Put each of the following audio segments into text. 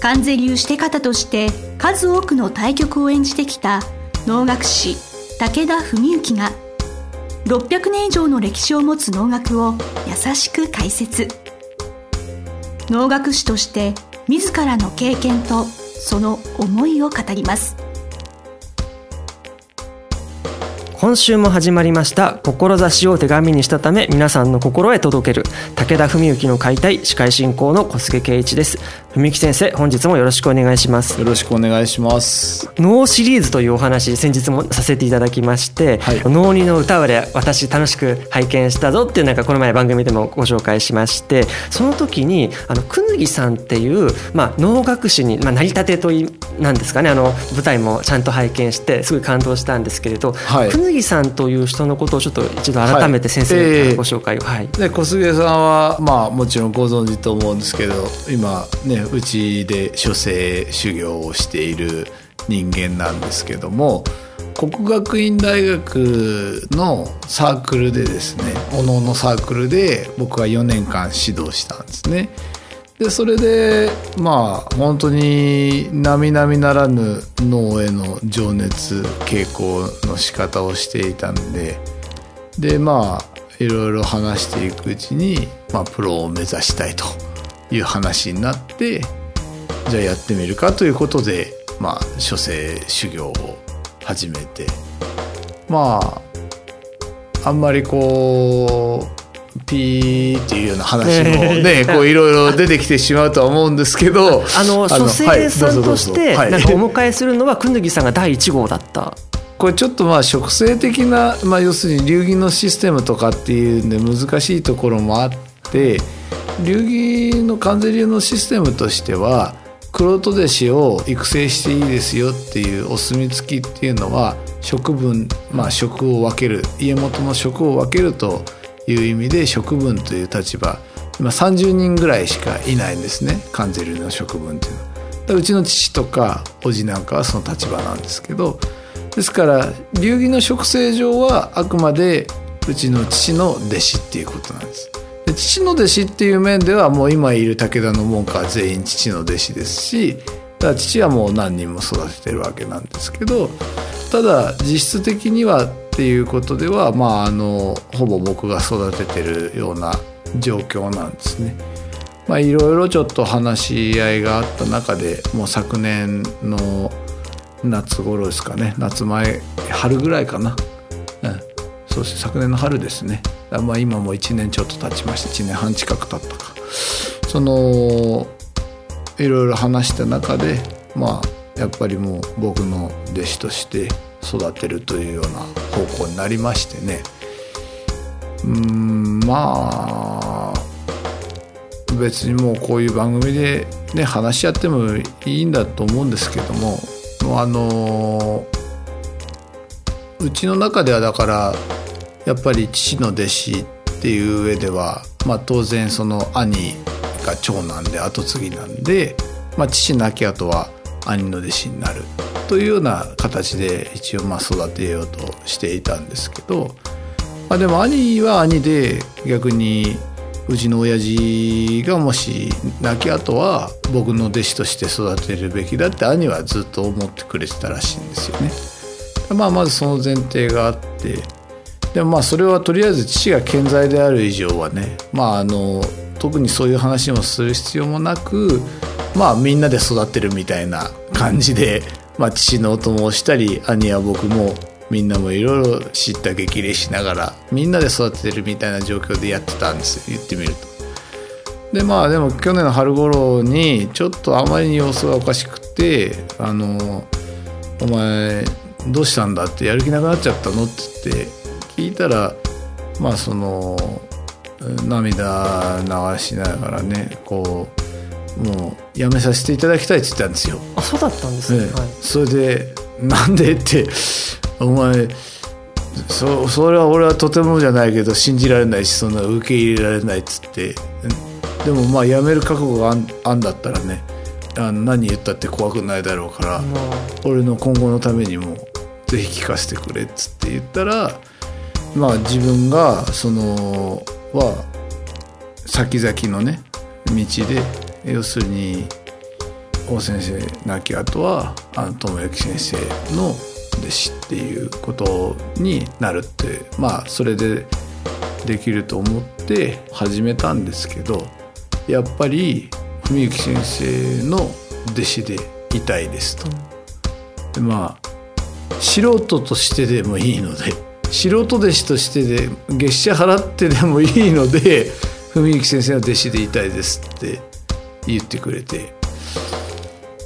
関税流して方として数多くの対局を演じてきた能楽師武田文幸が600年以上の歴史を持つ能楽を優しく解説。能楽師として自らの経験とその思いを語ります。今週も始まりました志を手紙にしたため皆さんの心へ届ける武田文幸の解体司会進行の小菅圭一です。文幸先生本日もよろしくお願いします。よろしくお願いします。能シリーズというお話先日もさせていただきまして、はい。能にの歌われ私楽しく拝見したぞっていうなんかこの前番組でもご紹介しましてその時にあのくぬぎさんっていう、まあ、能楽師に、まあ、成り立てといなんですかねあの舞台もちゃんと拝見してすごい感動したんですけれど、はい。くぬぎさんという人のことをちょっと一度改めて先生からご紹介を、はい。で小菅さんはまあもちろんご存知と思うんですけど今ねうちで書生修行をしている人間なんですけども国学院大学のサークルでですねおのおのサークルで僕は4年間指導したんですね。でそれでまあ本当に並々ならぬ脳への情熱傾向の仕方をしていたんででまあいろいろ話していくうちに、まあ、プロを目指したいという話になってじゃあやってみるかということで、まあ、書生修行を始めてまああんまりこうピーっていうような話もね、こういろいろ出てきてしまうとは思うんですけどあの書生さんとしてはいなんかお迎えするのはくぬぎさんが第1号だった。これちょっとまあ植生的な、まあ、要するに流儀のシステムとかっていうんで難しいところもあって流儀の関税流のシステムとしては黒人弟子を育成していいですよっていうお墨付きっていうのは職分、まあ、職を分ける家元の職を分けるという意味で職分という立場今30人ぐらいしかいないんですね関税流の職分っていうのは。うちの父とか叔父なんかはその立場なんですけどですから流儀の植生上はあくまでうちの父の弟子っていうことなんです。父の弟子っていう面ではもう今いる武田の門下は全員父の弟子ですしだ父はもう何人も育ててるわけなんですけどただ実質的にはっていうことではまああのほぼ僕が育ててるような状況なんですね。まあいろいろちょっと話し合いがあった中でもう昨年の夏頃ですかね夏前春ぐらいかな、そうです。昨年の春ですね。まあ今も1年ちょっと経ちまして1年半近く経ったか。そのいろいろ話した中でまあやっぱりもう僕の弟子として育てるというような方向になりましてね。うんまあ別にもうこういう番組でね話し合ってもいいんだと思うんですけどもあのうちの中ではだからやっぱり父の弟子っていう上では、まあ、当然その兄が長男で後継ぎなんで、まあ、父亡き後は兄の弟子になるというような形で一応まあ育てようとしていたんですけど、まあ、でも兄は兄で逆にうちの親父がもし亡き後は僕の弟子として育てるべきだって兄はずっと思ってくれてたらしいんですよね。まあまずその前提があってでもまあそれはとりあえず父が健在である以上はねまああの特にそういう話もする必要もなくまあみんなで育ってるみたいな感じで、まあ、父のお供をしたり兄や僕もみんなもいろいろ知った激励しながらみんなで育ててるみたいな状況でやってたんですよ言ってみると。でまあでも去年の春頃にちょっとあまりに様子がおかしくて「あのお前どうしたんだ?」って「やる気なくなっちゃったの?」って言って聞いたらまあその涙流しながらねこうもうやめさせていただきたいって言ったんですよ。あそうだったんですね、ええ。はい。それでなんでってお前そそれは俺はとてもじゃないけど信じられないしそんな受け入れられないっつって。でもまあやめる覚悟があんあんだったらねあの何言ったって怖くないだろうから俺の今後のためにもぜひ聞かせてくれっつって言ったらまあ自分がそのは先々のね道で要するに大先生亡き後はあの友之先生の弟子っていうことになるってまあそれでできると思って始めたんですけどやっぱり文幸先生の弟子でいたいですと。でまあ素人としてでもいいので素人弟子としてで月謝払ってでもいいので 文幸先生の弟子でいたいですって言ってくれて。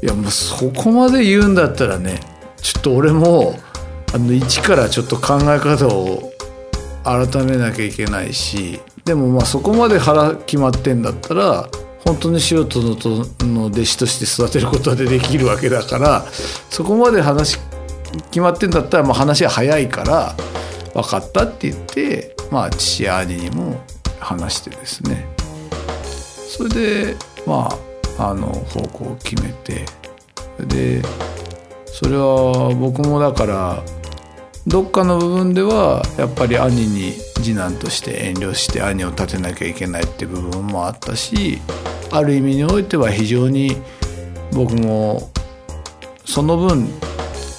いやもうそこまで言うんだったらねちょっと俺もあの一からちょっと考え方を改めなきゃいけないしでもまあそこまで腹決まってんだったら本当に素人の弟子として育てることでできるわけだからそこまで話決まってんだったらまあ話は早いから分かったって言ってまあ父や兄にも話してですね。それでまああの方向を決めてでそれは僕もだからどっかの部分ではやっぱり兄に次男として遠慮して兄を立てなきゃいけないって部分もあったしある意味においては非常に僕もその分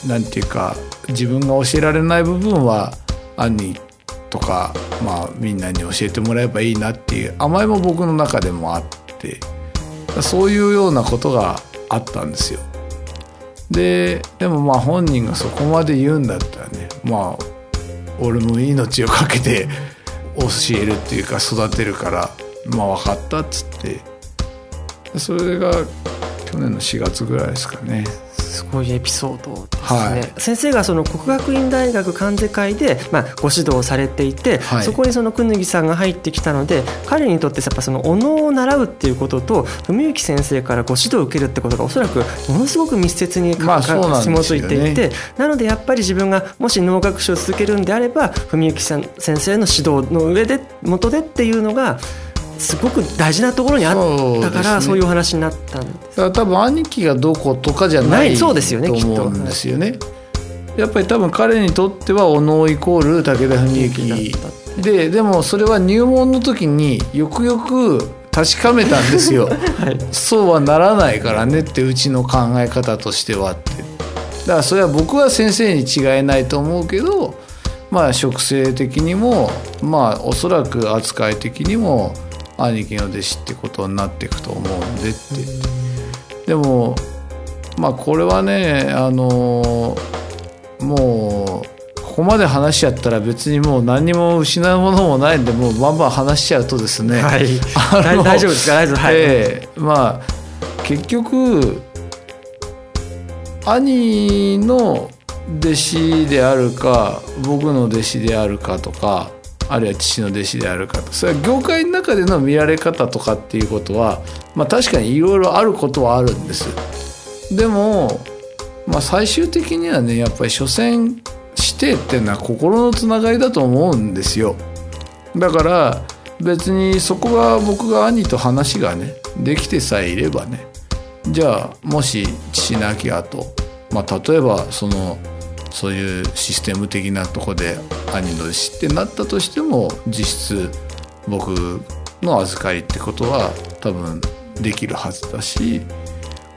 なんていうか自分が教えられない部分は兄とか、まあ、みんなに教えてもらえばいいなっていう甘えも僕の中でもあってそういうようなことがあったんですよ。ででもまあ本人がそこまで言うんだったらねまあ俺も命を懸けて教えるっていうか育てるからまあ分かったっつってそれが去年の4月ぐらいですかねすごいエピソードですね、はい、先生がその国学院大学関西会で、まあ、ご指導をされていて、はい、そこにその久木さんが入ってきたので彼にとってやっぱそのお能を習うっていうことと文幸先生からご指導を受けるってことがおそらくものすごく密接にまあ紐づいていて、なのでやっぱり自分がもし能楽師を続けるんであれば文幸先生の指導の上で元でっていうのがすごく大事なところにあったからそう,、いうお話になったんです。多分兄貴がどことかじゃないと思うんですよね。やっぱり多分彼にとってはお能イコール武田文幸ででもそれは入門の時によくよく確かめたんですよ、はい、そうはならないからねってうちの考え方としてはって。だからそれは僕は先生に違いないと思うけどまあ植生的にもまあおそらく扱い的にも兄貴の弟子ってことになっていくと思うんでって。でもまあこれはねあのもうここまで話しちゃったら別にもう何にも失うものもないんでもうバンバン話しちゃうとですね、はい、大丈夫ですか？大丈夫はい、えー、まあ結局兄の弟子であるか僕の弟子であるかとかあるいは父の弟子であるかとそれは業界の中での見られ方とかっていうことは、まあ、確かにいろいろあることはあるんです。でも、まあ、最終的にはねやっぱり所詮指定っていうのは心のつながりだと思うんですよ。だから別にそこが僕が兄と話がねできてさえいればねじゃあもし父亡き後、まあ、例えばそのそういうシステム的なとこで兄の師ってなったとしても実質僕の預かりってことは多分できるはずだし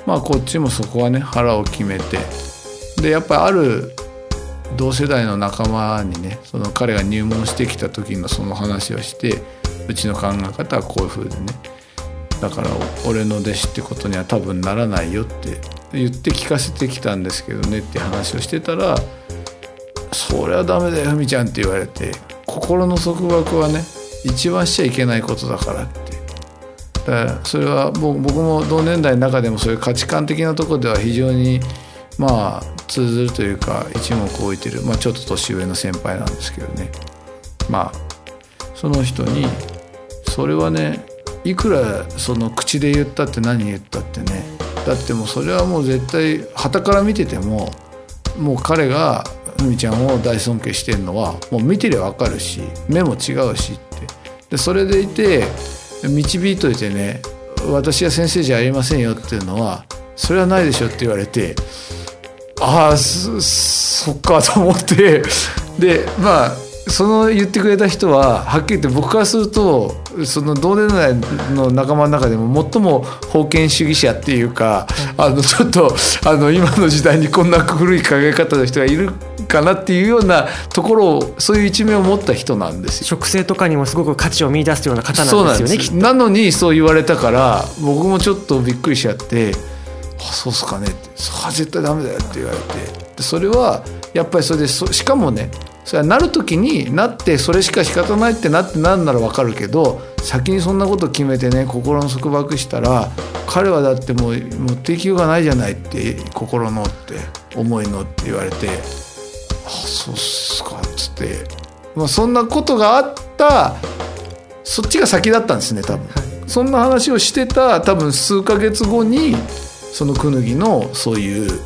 まあこっちもそこはね腹を決めて。でやっぱりある同世代の仲間にねその彼が入門してきた時のその話をしてうちの考え方はこういう風でねだから俺の弟子ってことには多分ならないよって言って聞かせてきたんですけどねって話をしてたら「そりゃダメだよふみちゃん」って言われて心の束縛はね一番しちゃいけないことだからって。だからそれは僕も同年代の中でもそういう価値観的なとこでは非常にまあ通ずるというか一目置いてる、まあ、ちょっと年上の先輩なんですけどね。まあその人にそれはねいくらその口で言ったって何言ったってね。だってもうそれはもう絶対はたから見ててももう彼がふみちゃんを大尊敬してるのはもう見てりゃ分かるし目も違うしって。でそれでいて導いといてね私は先生じゃありませんよっていうのはそれはないでしょって言われてああそそっかと思って。でまあその言ってくれた人ははっきり言って僕からするとその同年代の仲間の中でも最も封建主義者っていうか、あのちょっとあの今の時代にこんな古い考え方の人がいるかなっていうようなところをそういう一面を持った人なんですよ。植生とかにもすごく価値を見出すような方なんですよね。ななのにそう言われたから僕もちょっとびっくりしちゃって「あそうっすかね」って「それは絶対ダメだよ」って言われてそれはやっぱりそれでしかもねそれはなる時になってそれしか仕方ないってなってなるなら分かるけど先にそんなこと決めてね心の束縛したら彼はだってもう持っていきようがないじゃないって心のって思いのって言われて「あそうっすか」っつって、まあ、そんなことがあったそっちが先だったんですね多分、そんな話をしてた多分数ヶ月後にそのくぬぎのそういう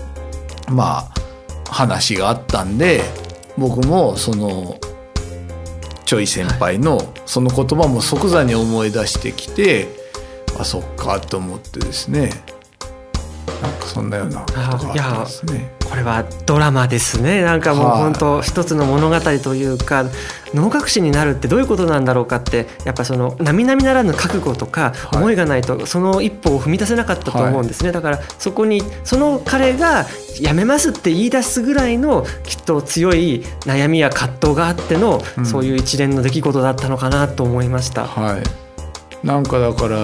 まあ話があったんで僕もそのちょい先輩のその言葉も即座に思い出してきてあそっかと思ってですねなんかそんなようなことがあったんですね。これはドラマですね。なんかもう本当一つの物語というか能楽師になるってどういうことなんだろうかってやっぱその並々ならぬ覚悟とか思いがないとその一歩を踏み出せなかったと思うんですね、だからそこにその彼がやめますって言い出すぐらいのきっと強い悩みや葛藤があっての、そういう一連の出来事だったのかなと思いました。はい、なんかだから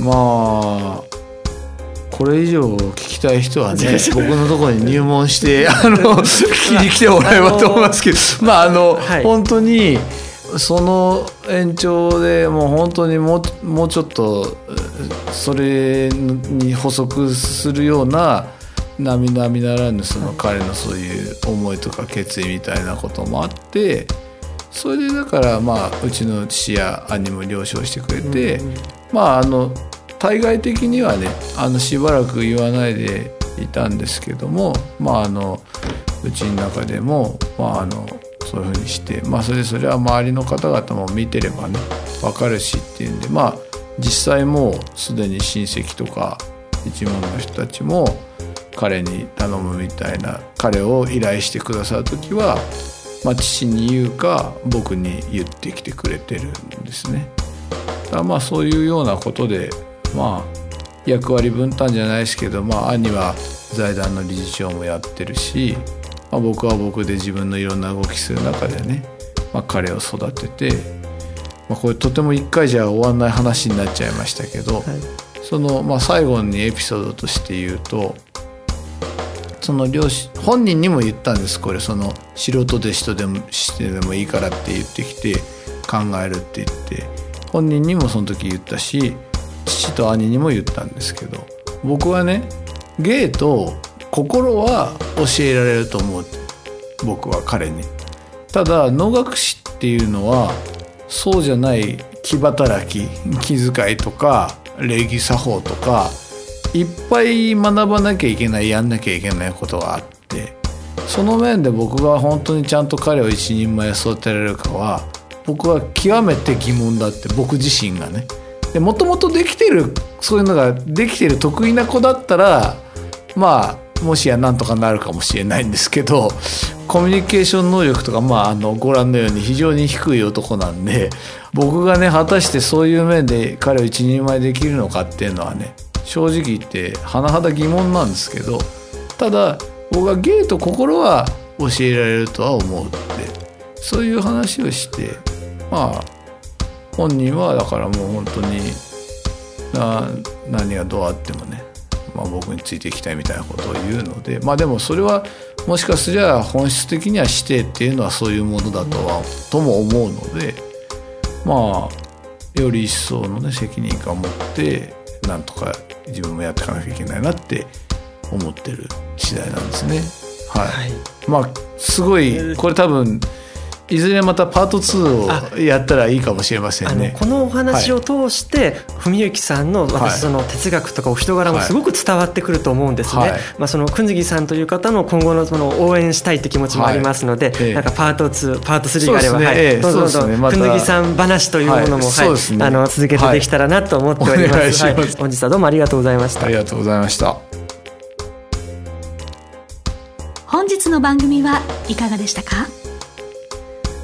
まあこれ以上聞きたい人はね 僕のところに入門して あの聞きに来てもらえばと思いますけどまああの、はい、本当にその延長でもう本当にもうもうちょっとそれに補足するような並々ならぬその彼のそういう思いとか決意みたいなこともあってそれでだからまあうちの父や兄も了承してくれて、まああの対外的にはねあのしばらく言わないでいたんですけどもまああのうちの中でも、まあ、あのそういうふうにして、まあ、それそれは周りの方々も見てればね分かるしっていうんでまあ実際もうすでに親戚とか一門の人たちも彼に頼むみたいな彼を依頼してくださる時は、まあ、父に言うか僕に言ってきてくれてるんですね。だまあそういうようなことでまあ役割分担じゃないですけど、まあ、兄は財団の理事長もやってるし、まあ、僕は僕で自分のいろんな動きする中でね、まあ、彼を育てて、まあ、これとても一回じゃ終わんない話になっちゃいましたけど、はい、その、まあ、最後にエピソードとして言うとその両親本人にも言ったんですこれその素人弟子とでもしてでもいいからって言ってきて考えるって言って本人にもその時言ったし父と兄にも言ったんですけど僕はね芸と心は教えられると思う。僕は彼に。ただ能楽師っていうのはそうじゃない気働き気遣いとか礼儀作法とかいっぱい学ばなきゃいけないやんなきゃいけないことがあってその面で僕が本当にちゃんと彼を一人前育てられるかは僕は極めて疑問だって僕自身がね。もともとできてるそういうのができてる得意な子だったらまあもしやなんとかなるかもしれないんですけどコミュニケーション能力とかまああのご覧のように非常に低い男なんで僕がね果たしてそういう面で彼を一人前できるのかっていうのはね正直言って甚だ疑問なんですけどただ僕は芸と心は教えられるとは思うってそういう話をしてまあ本人はだからもう本当にな何がどうあってもね、まあ、僕についていきたいみたいなことを言うのでまあでもそれはもしかすりゃ本質的には師弟っていうのはそういうものだとはとも思うのでまあより一層のね責任感を持ってなんとか自分もやっていかなきゃいけないなって思ってる次第なんですね。はい、はい、まあすごいこれ多分いずれまたパート2をやったらいいかもしれませんね。このお話を通して文幸さんの私その哲学とかお人柄もすごく伝わってくると思うんですね。はい、まあそのくんずぎさんという方の今後のその応援したいって気持ちもありますので、はい、なんかパート2パート3があれば、ね、はい、どんどんどん、ね、くんずぎさん話というものも、はい、ね、あの続けてできたらなと思っております。はい、本日はどうもありがとうございました。ありがとうございました。本日の番組はいかがでしたか？